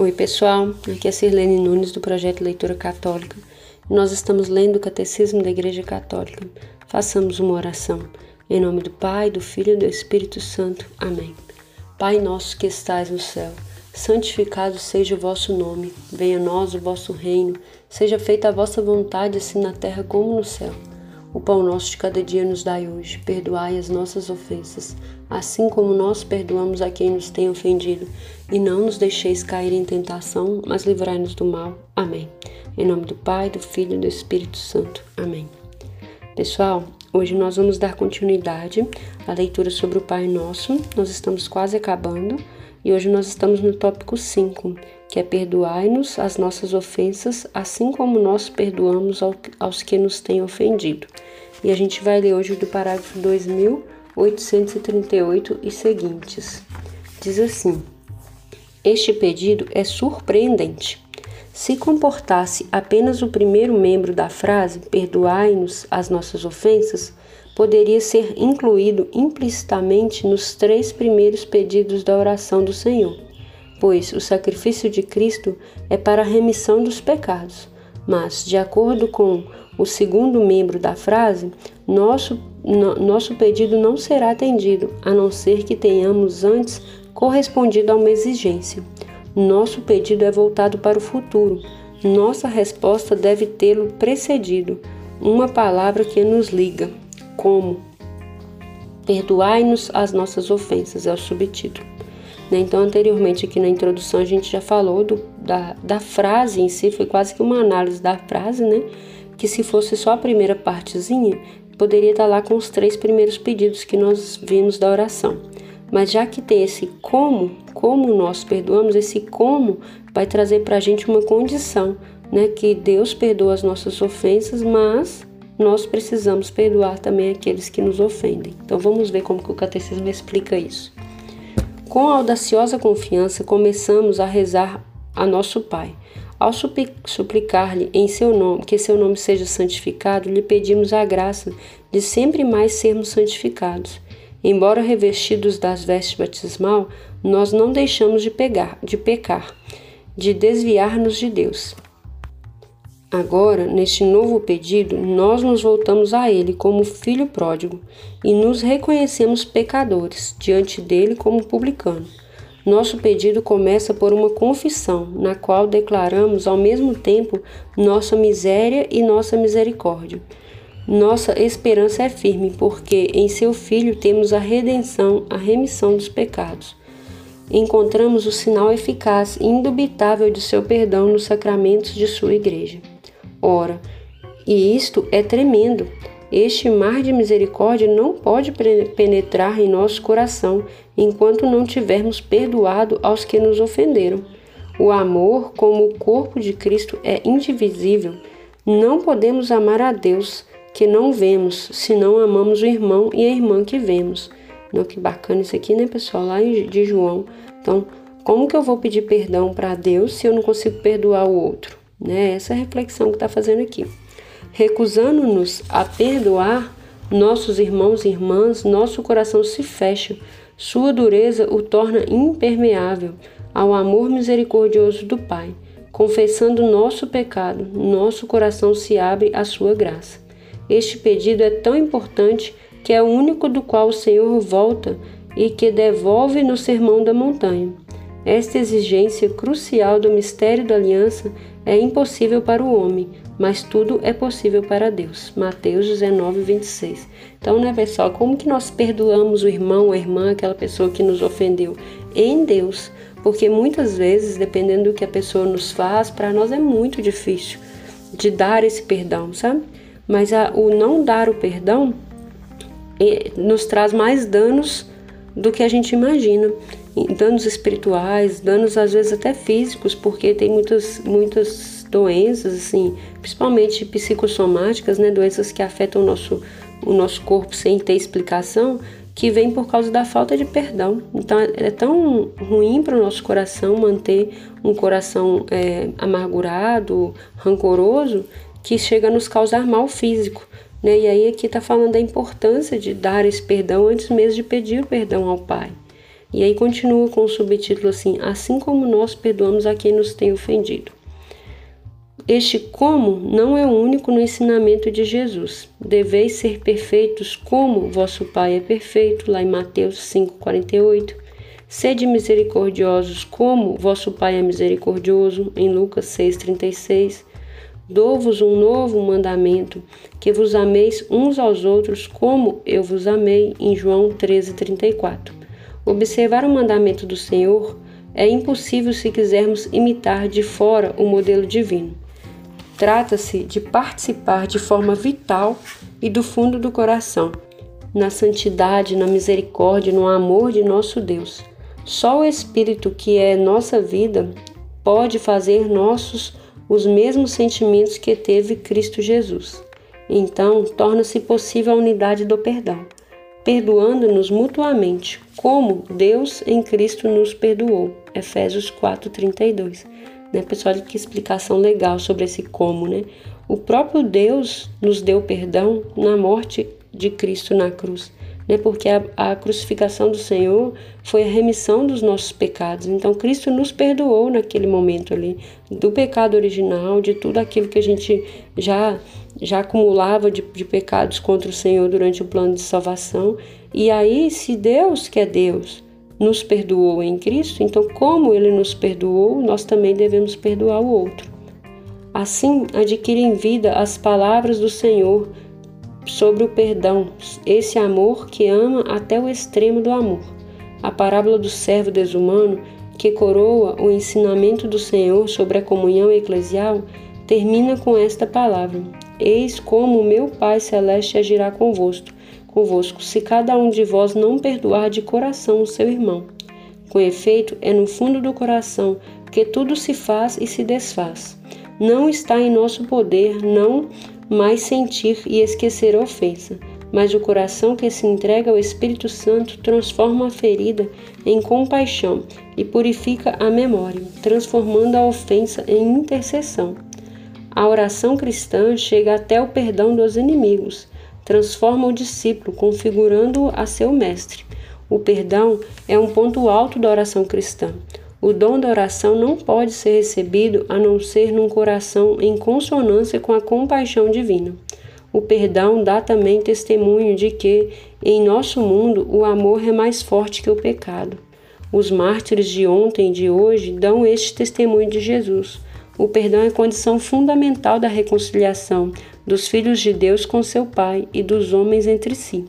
Oi, pessoal. Aqui é Sirlene Nunes do projeto Leitura Católica. Nós estamos lendo o Catecismo da Igreja Católica. Façamos uma oração. Em nome do Pai, do Filho e do Espírito Santo. Amém. Pai nosso que estais no céu, santificado seja o vosso nome. Venha a nós o vosso reino. Seja feita a vossa vontade, assim na terra como no céu. O pão nosso de cada dia nos dai hoje. Perdoai as nossas ofensas, assim como nós perdoamos a quem nos tem ofendido. E não nos deixeis cair em tentação, mas livrai-nos do mal. Amém. Em nome do Pai, do Filho e do Espírito Santo. Amém. Pessoal, hoje nós vamos dar continuidade à leitura sobre o Pai Nosso. Nós estamos quase acabando e hoje nós estamos no tópico 5, que é perdoai-nos as nossas ofensas, assim como nós perdoamos aos que nos têm ofendido. E a gente vai ler hoje do parágrafo 2838 e seguintes. Diz assim: Este pedido é surpreendente. Se comportasse apenas o primeiro membro da frase, perdoai-nos as nossas ofensas, poderia ser incluído implicitamente nos três primeiros pedidos da oração do Senhor, pois o sacrifício de Cristo é para a remissão dos pecados. Mas, de acordo com o segundo membro da frase, nosso, no, nosso pedido não será atendido, a não ser que tenhamos antes correspondido a uma exigência. Nosso pedido é voltado para o futuro. Nossa resposta deve tê-lo precedido, uma palavra que nos liga. Como? Perdoai-nos as nossas ofensas, é o subtítulo. Né? Então, anteriormente, aqui na introdução, a gente já falou do, da, da frase em si, foi quase que uma análise da frase, né? Que se fosse só a primeira partezinha, poderia estar lá com os três primeiros pedidos que nós vimos da oração. Mas já que tem esse como, como nós perdoamos, esse como vai trazer para a gente uma condição, né? Que Deus perdoa as nossas ofensas, mas nós precisamos perdoar também aqueles que nos ofendem. Então vamos ver como que o catecismo explica isso. Com audaciosa confiança começamos a rezar a nosso Pai. Ao suplicar-lhe em seu nome, que seu nome seja santificado, lhe pedimos a graça de sempre mais sermos santificados. Embora revestidos das vestes batismal, nós não deixamos de pegar, de pecar, de desviar-nos de Deus. Agora, neste novo pedido, nós nos voltamos a Ele como filho pródigo e nos reconhecemos pecadores diante dele como publicano. Nosso pedido começa por uma confissão, na qual declaramos ao mesmo tempo nossa miséria e nossa misericórdia. Nossa esperança é firme, porque em seu Filho temos a redenção, a remissão dos pecados. Encontramos o sinal eficaz e indubitável de seu perdão nos sacramentos de sua Igreja. Ora, e isto é tremendo. Este mar de misericórdia não pode penetrar em nosso coração enquanto não tivermos perdoado aos que nos ofenderam. O amor, como o corpo de Cristo, é indivisível. Não podemos amar a Deus que não vemos, se não amamos o irmão e a irmã que vemos. Não, que bacana isso aqui, né, pessoal? Lá de João. Então, como que eu vou pedir perdão para Deus se eu não consigo perdoar o outro? Né? Essa é a reflexão que está fazendo aqui. Recusando-nos a perdoar nossos irmãos e irmãs, nosso coração se fecha, sua dureza o torna impermeável ao amor misericordioso do Pai. Confessando nosso pecado, nosso coração se abre à sua graça. Este pedido é tão importante que é o único do qual o Senhor volta e que devolve no Sermão da Montanha. Esta exigência crucial do mistério da aliança é impossível para o homem, mas tudo é possível para Deus. Mateus 19, 26. Então, né, pessoal, como que nós perdoamos o irmão, a irmã, aquela pessoa que nos ofendeu? Em Deus. Porque muitas vezes, dependendo do que a pessoa nos faz, para nós é muito difícil de dar esse perdão, sabe? Mas a, o não dar o perdão é, nos traz mais danos do que a gente imagina danos espirituais, danos às vezes até físicos, porque tem muitas, muitas doenças, assim, principalmente psicossomáticas, né, doenças que afetam o nosso, o nosso corpo sem ter explicação, que vem por causa da falta de perdão. Então é tão ruim para o nosso coração manter um coração é, amargurado, rancoroso, que chega a nos causar mal físico. Né? E aí aqui está falando da importância de dar esse perdão antes mesmo de pedir o perdão ao Pai. E aí continua com o subtítulo assim: Assim como nós perdoamos a quem nos tem ofendido. Este como não é o único no ensinamento de Jesus. Deveis ser perfeitos como vosso Pai é perfeito, lá em Mateus 5,48. Sede misericordiosos como vosso Pai é misericordioso, em Lucas 6,36. Dou-vos um novo mandamento, que vos ameis uns aos outros como eu vos amei, em João 13,34. Observar o mandamento do Senhor é impossível se quisermos imitar de fora o modelo divino. Trata-se de participar de forma vital e do fundo do coração, na santidade, na misericórdia, no amor de nosso Deus. Só o Espírito que é nossa vida pode fazer nossos os mesmos sentimentos que teve Cristo Jesus. Então, torna-se possível a unidade do perdão, perdoando-nos mutuamente, como Deus em Cristo nos perdoou. Efésios 4:32 né? Pessoal, que explicação legal sobre esse como, né? O próprio Deus nos deu perdão na morte de Cristo na cruz, né? Porque a, a crucificação do Senhor foi a remissão dos nossos pecados. Então, Cristo nos perdoou naquele momento ali do pecado original, de tudo aquilo que a gente já já acumulava de, de pecados contra o Senhor durante o plano de salvação. E aí, se Deus que é Deus nos perdoou em Cristo, então, como ele nos perdoou, nós também devemos perdoar o outro. Assim, adquirem vida as palavras do Senhor sobre o perdão, esse amor que ama até o extremo do amor. A parábola do servo desumano, que coroa o ensinamento do Senhor sobre a comunhão eclesial, termina com esta palavra: Eis como meu Pai celeste agirá convosco convosco, se cada um de vós não perdoar de coração o seu irmão. Com efeito, é no fundo do coração que tudo se faz e se desfaz. Não está em nosso poder não mais sentir e esquecer a ofensa, mas o coração que se entrega ao Espírito Santo transforma a ferida em compaixão e purifica a memória, transformando a ofensa em intercessão. A oração cristã chega até o perdão dos inimigos, transforma o discípulo, configurando-o a seu mestre. O perdão é um ponto alto da oração cristã. O dom da oração não pode ser recebido a não ser num coração em consonância com a compaixão divina. O perdão dá também testemunho de que, em nosso mundo, o amor é mais forte que o pecado. Os mártires de ontem e de hoje dão este testemunho de Jesus. O perdão é condição fundamental da reconciliação, dos filhos de Deus com seu Pai e dos homens entre si.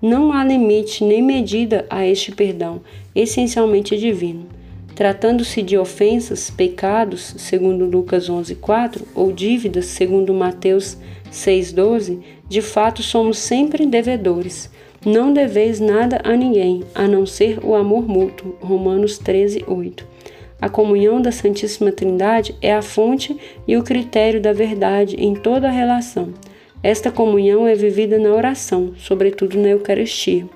Não há limite nem medida a este perdão, essencialmente divino. Tratando-se de ofensas, pecados, segundo Lucas 11:4, ou dívidas, segundo Mateus 6:12, de fato somos sempre devedores. Não deveis nada a ninguém, a não ser o amor mútuo. Romanos 13:8. A comunhão da Santíssima Trindade é a fonte e o critério da verdade em toda a relação. Esta comunhão é vivida na oração, sobretudo na Eucaristia.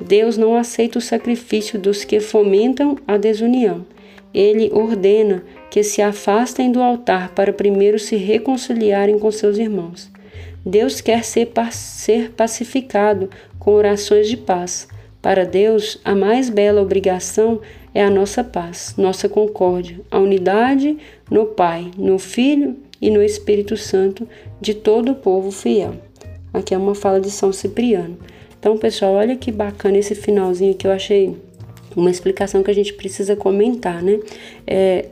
Deus não aceita o sacrifício dos que fomentam a desunião. Ele ordena que se afastem do altar para primeiro se reconciliarem com seus irmãos. Deus quer ser, ser pacificado com orações de paz. Para Deus, a mais bela obrigação é a nossa paz, nossa concórdia, a unidade no Pai, no Filho e no Espírito Santo de todo o povo fiel. Aqui é uma fala de São Cipriano. Então, pessoal, olha que bacana esse finalzinho que eu achei uma explicação que a gente precisa comentar, né? É,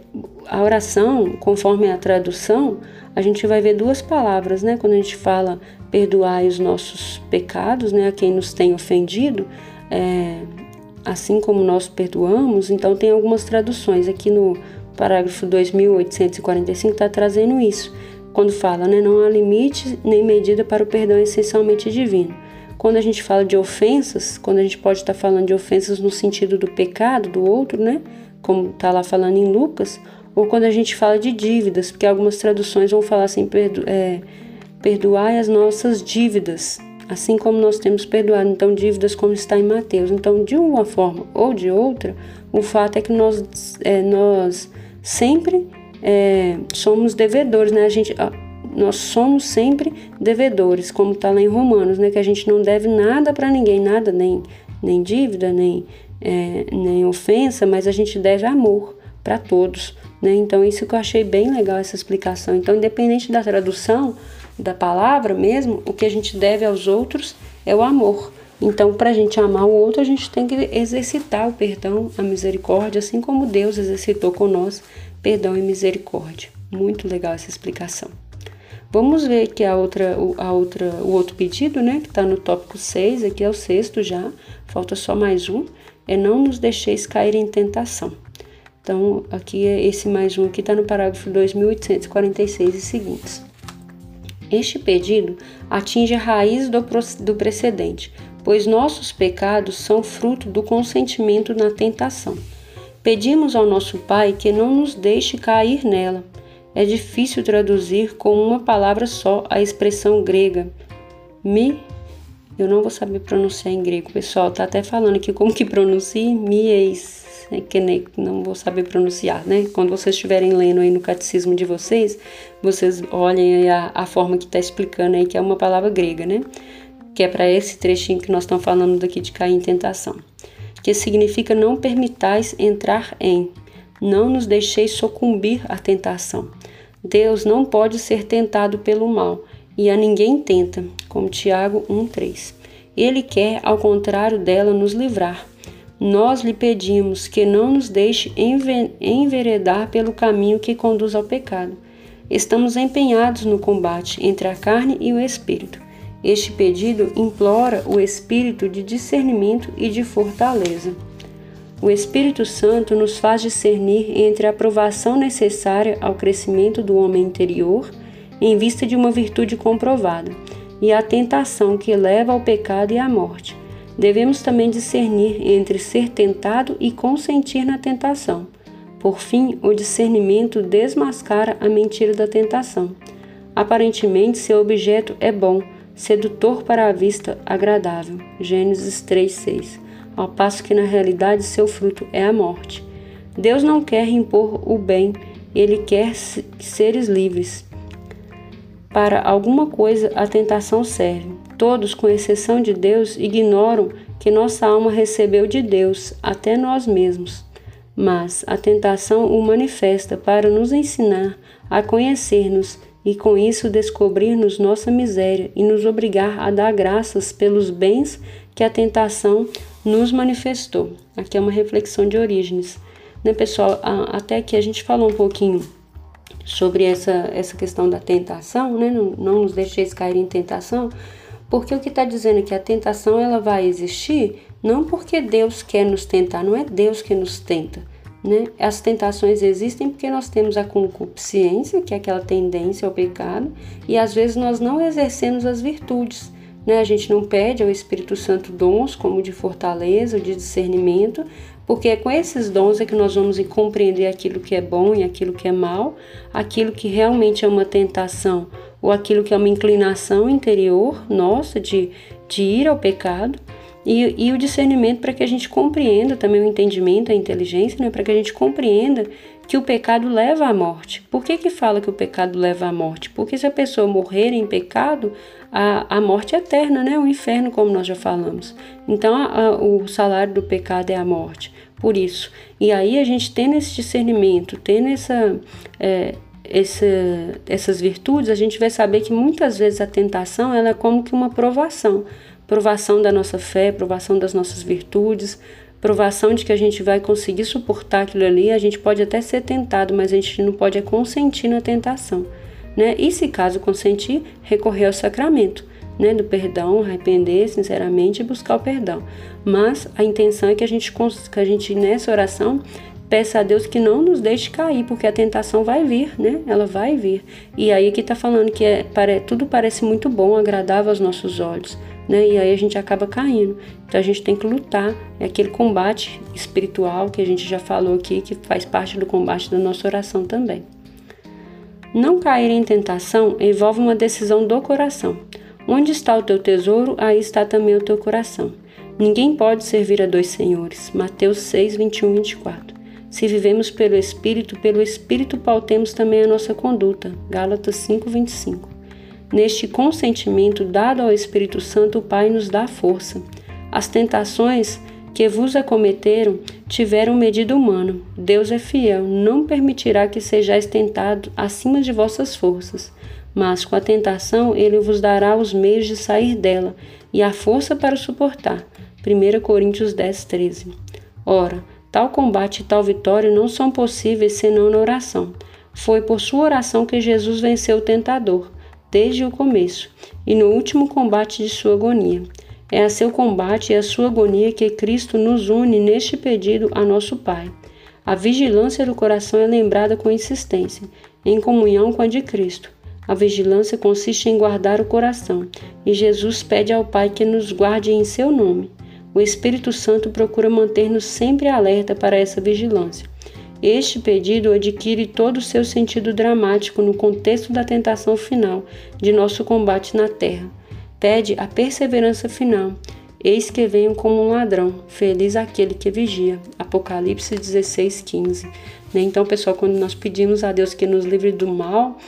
a oração, conforme a tradução, a gente vai ver duas palavras, né? Quando a gente fala perdoai os nossos pecados, né? A quem nos tem ofendido, é, assim como nós perdoamos, então tem algumas traduções. Aqui no parágrafo 2845 está trazendo isso, quando fala, né, não há limite nem medida para o perdão essencialmente divino. Quando a gente fala de ofensas, quando a gente pode estar tá falando de ofensas no sentido do pecado do outro, né, como está lá falando em Lucas, ou quando a gente fala de dívidas, porque algumas traduções vão falar assim, perdo, é, perdoai as nossas dívidas, assim como nós temos perdoado então dívidas como está em Mateus. Então, de uma forma ou de outra, o fato é que nós, é, nós sempre é, somos devedores, né? A gente, nós somos sempre devedores, como está lá em Romanos, né? Que a gente não deve nada para ninguém, nada, nem nem dívida, nem, é, nem ofensa, mas a gente deve amor para todos. Né? Então, isso que eu achei bem legal, essa explicação. Então, independente da tradução da palavra mesmo, o que a gente deve aos outros é o amor. Então, para a gente amar o outro, a gente tem que exercitar o perdão, a misericórdia, assim como Deus exercitou com nós perdão e misericórdia. Muito legal essa explicação. Vamos ver aqui a outra, a outra, o outro pedido, né, que está no tópico 6, aqui é o sexto já, falta só mais um, é não nos deixeis cair em tentação. Então, aqui é esse mais um aqui está no parágrafo 2846 e seguintes. Este pedido atinge a raiz do, do precedente, pois nossos pecados são fruto do consentimento na tentação. Pedimos ao nosso Pai que não nos deixe cair nela. É difícil traduzir com uma palavra só a expressão grega me. Eu não vou saber pronunciar em grego, pessoal. Tá até falando aqui como que pronuncia mieis né, que nem, não vou saber pronunciar, né? Quando vocês estiverem lendo aí no catecismo de vocês, vocês olhem a, a forma que está explicando aí, que é uma palavra grega, né? Que é para esse trechinho que nós estamos falando daqui de cair em tentação. Que significa não permitais entrar em, não nos deixeis sucumbir à tentação. Deus não pode ser tentado pelo mal, e a ninguém tenta, como Tiago 1,3. Ele quer, ao contrário dela, nos livrar nós lhe pedimos que não nos deixe enveredar pelo caminho que conduz ao pecado. Estamos empenhados no combate entre a carne e o espírito. Este pedido implora o espírito de discernimento e de fortaleza. O Espírito Santo nos faz discernir entre a aprovação necessária ao crescimento do homem interior, em vista de uma virtude comprovada, e a tentação que leva ao pecado e à morte Devemos também discernir entre ser tentado e consentir na tentação. Por fim, o discernimento desmascara a mentira da tentação. Aparentemente, seu objeto é bom, sedutor para a vista, agradável. Gênesis 3:6. Ao passo que na realidade seu fruto é a morte. Deus não quer impor o bem, ele quer seres livres. Para alguma coisa a tentação serve. Todos, com exceção de Deus, ignoram que nossa alma recebeu de Deus, até nós mesmos. Mas a tentação o manifesta para nos ensinar a conhecer-nos e com isso descobrir-nos nossa miséria e nos obrigar a dar graças pelos bens que a tentação nos manifestou. Aqui é uma reflexão de origens. Né, pessoal? Até aqui a gente falou um pouquinho sobre essa, essa questão da tentação, né? Não, não nos deixeis cair em tentação, porque o que está dizendo é que a tentação ela vai existir não porque Deus quer nos tentar, não é Deus que nos tenta. Né? As tentações existem porque nós temos a concupiscência, que é aquela tendência ao pecado, e às vezes nós não exercemos as virtudes. Né? A gente não pede ao Espírito Santo dons como de fortaleza, de discernimento, porque é com esses dons é que nós vamos compreender aquilo que é bom e aquilo que é mal, aquilo que realmente é uma tentação ou aquilo que é uma inclinação interior nossa de, de ir ao pecado, e, e o discernimento para que a gente compreenda também o entendimento, a inteligência, né, para que a gente compreenda que o pecado leva à morte. Por que, que fala que o pecado leva à morte? Porque se a pessoa morrer em pecado, a, a morte é eterna, né? o inferno, como nós já falamos. Então, a, a, o salário do pecado é a morte. Por isso. E aí, a gente tendo esse discernimento, tendo essa. É, essa, essas virtudes, a gente vai saber que muitas vezes a tentação ela é como que uma provação provação da nossa fé, provação das nossas virtudes, provação de que a gente vai conseguir suportar aquilo ali. A gente pode até ser tentado, mas a gente não pode é consentir na tentação. Né? E se caso consentir, recorrer ao sacramento. Né, do perdão, arrepender sinceramente e buscar o perdão. Mas a intenção é que a gente, que a gente nessa oração Peça a Deus que não nos deixe cair, porque a tentação vai vir, né? Ela vai vir. E aí que está falando que é, tudo parece muito bom, agradável aos nossos olhos, né? E aí a gente acaba caindo. Então a gente tem que lutar. É aquele combate espiritual que a gente já falou aqui, que faz parte do combate da nossa oração também. Não cair em tentação envolve uma decisão do coração. Onde está o teu tesouro, aí está também o teu coração. Ninguém pode servir a dois senhores. Mateus 6, 21 24. Se vivemos pelo Espírito, pelo Espírito pautemos também a nossa conduta. Gálatas 5:25. Neste consentimento dado ao Espírito Santo, o Pai nos dá força. As tentações que vos acometeram tiveram medida humana. Deus é fiel, não permitirá que sejais tentado acima de vossas forças, mas com a tentação ele vos dará os meios de sair dela e a força para suportar. 1 Coríntios 10, 13. Ora, tal combate e tal vitória não são possíveis senão na oração. Foi por sua oração que Jesus venceu o tentador, desde o começo, e no último combate de sua agonia. É a seu combate e a sua agonia que Cristo nos une neste pedido a nosso Pai. A vigilância do coração é lembrada com insistência, em comunhão com a de Cristo. A vigilância consiste em guardar o coração, e Jesus pede ao Pai que nos guarde em seu nome. O Espírito Santo procura manter-nos sempre alerta para essa vigilância. Este pedido adquire todo o seu sentido dramático no contexto da tentação final de nosso combate na terra. Pede a perseverança final. Eis que venho como um ladrão, feliz aquele que vigia. Apocalipse 16, 15. Né? Então, pessoal, quando nós pedimos a Deus que nos livre do mal,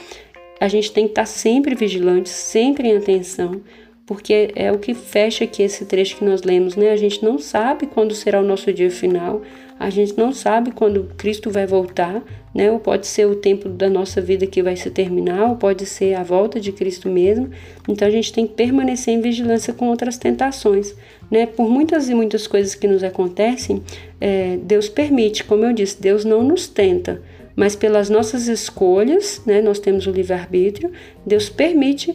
a gente tem que estar sempre vigilante, sempre em atenção, porque é o que fecha aqui esse trecho que nós lemos, né? A gente não sabe quando será o nosso dia final, a gente não sabe quando Cristo vai voltar, né? Ou pode ser o tempo da nossa vida que vai se terminar, ou pode ser a volta de Cristo mesmo. Então a gente tem que permanecer em vigilância com outras tentações, né? Por muitas e muitas coisas que nos acontecem, é, Deus permite, como eu disse, Deus não nos tenta, mas pelas nossas escolhas, né? Nós temos o livre arbítrio. Deus permite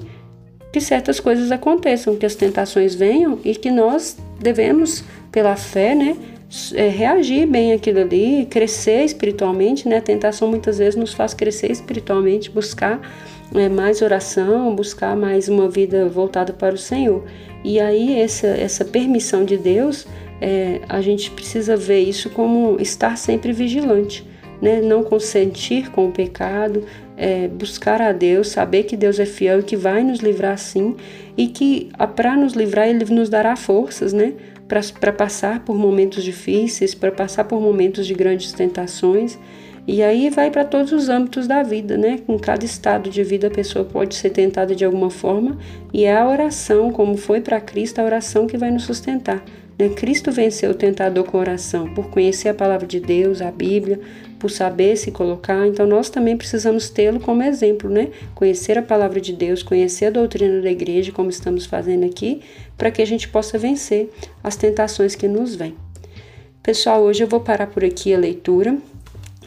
que certas coisas aconteçam, que as tentações venham e que nós devemos, pela fé, né, é, reagir bem aquilo ali, crescer espiritualmente, né? A tentação muitas vezes nos faz crescer espiritualmente, buscar é, mais oração, buscar mais uma vida voltada para o Senhor. E aí essa, essa permissão de Deus, é, a gente precisa ver isso como estar sempre vigilante né? não consentir com o pecado, é, buscar a Deus, saber que Deus é fiel e que vai nos livrar sim, e que para nos livrar Ele nos dará forças, né? Para passar por momentos difíceis, para passar por momentos de grandes tentações. E aí vai para todos os âmbitos da vida, né? Com cada estado de vida a pessoa pode ser tentada de alguma forma, e é a oração, como foi para Cristo, a oração que vai nos sustentar. Né? Cristo venceu o tentador com oração, por conhecer a palavra de Deus, a Bíblia, por saber se colocar. Então nós também precisamos tê-lo como exemplo, né? Conhecer a palavra de Deus, conhecer a doutrina da igreja, como estamos fazendo aqui, para que a gente possa vencer as tentações que nos vêm. Pessoal, hoje eu vou parar por aqui a leitura.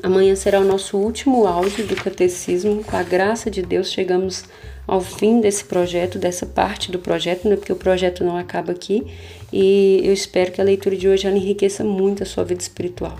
Amanhã será o nosso último áudio do catecismo. Com a graça de Deus, chegamos ao fim desse projeto, dessa parte do projeto, né? porque o projeto não acaba aqui. E eu espero que a leitura de hoje enriqueça muito a sua vida espiritual.